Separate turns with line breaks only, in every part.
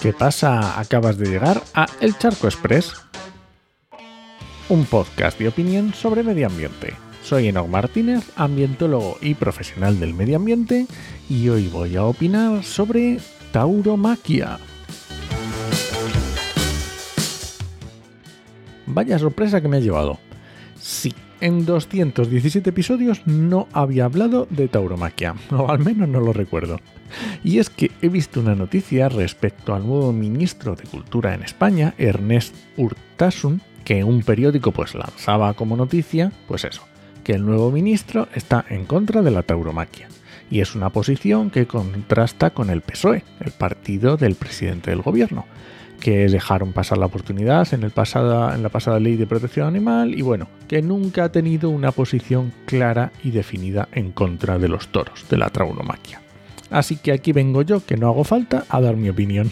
¿Qué pasa? Acabas de llegar a El Charco Express, un podcast de opinión sobre medio ambiente. Soy Enoch Martínez, ambientólogo y profesional del medio ambiente, y hoy voy a opinar sobre tauromaquia. Vaya sorpresa que me ha llevado. Sí, en 217 episodios no había hablado de tauromaquia, o al menos no lo recuerdo. Y es que he visto una noticia respecto al nuevo ministro de Cultura en España, Ernest Urtasun, que un periódico pues lanzaba como noticia, pues eso, que el nuevo ministro está en contra de la tauromaquia. Y es una posición que contrasta con el PSOE, el partido del presidente del gobierno, que dejaron pasar la oportunidad en, el en la pasada ley de protección animal y bueno, que nunca ha tenido una posición clara y definida en contra de los toros, de la tauromaquia. Así que aquí vengo yo, que no hago falta, a dar mi opinión.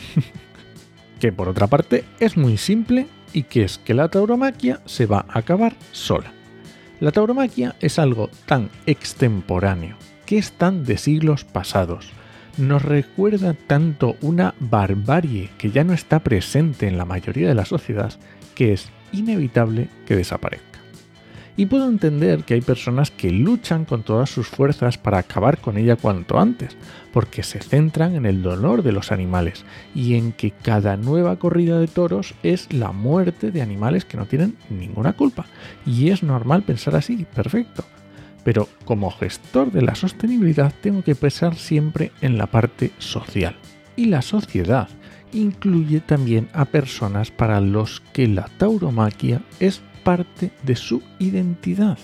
que por otra parte es muy simple y que es que la tauromaquia se va a acabar sola. La tauromaquia es algo tan extemporáneo, que es tan de siglos pasados, nos recuerda tanto una barbarie que ya no está presente en la mayoría de la sociedad que es inevitable que desaparezca. Y puedo entender que hay personas que luchan con todas sus fuerzas para acabar con ella cuanto antes, porque se centran en el dolor de los animales y en que cada nueva corrida de toros es la muerte de animales que no tienen ninguna culpa. Y es normal pensar así, perfecto. Pero como gestor de la sostenibilidad tengo que pensar siempre en la parte social. Y la sociedad incluye también a personas para los que la tauromaquia es parte de su identidad,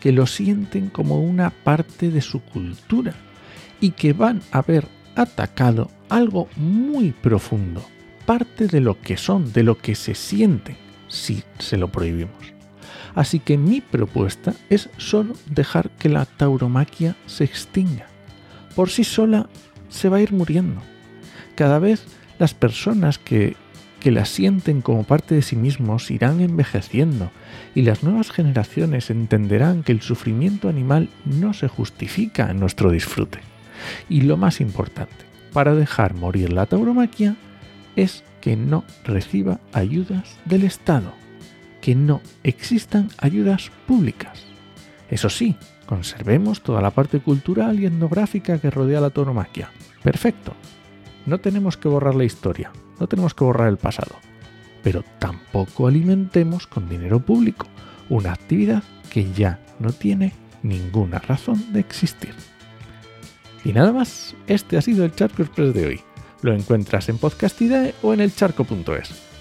que lo sienten como una parte de su cultura y que van a ver atacado algo muy profundo, parte de lo que son, de lo que se sienten si se lo prohibimos. Así que mi propuesta es solo dejar que la tauromaquia se extinga. Por sí sola se va a ir muriendo. Cada vez las personas que que la sienten como parte de sí mismos irán envejeciendo y las nuevas generaciones entenderán que el sufrimiento animal no se justifica en nuestro disfrute. Y lo más importante, para dejar morir la tauromaquia, es que no reciba ayudas del Estado, que no existan ayudas públicas. Eso sí, conservemos toda la parte cultural y etnográfica que rodea la tauromaquia. Perfecto. No tenemos que borrar la historia, no tenemos que borrar el pasado, pero tampoco alimentemos con dinero público una actividad que ya no tiene ninguna razón de existir. Y nada más, este ha sido el Charco Express de hoy. Lo encuentras en Podcastidae o en elcharco.es.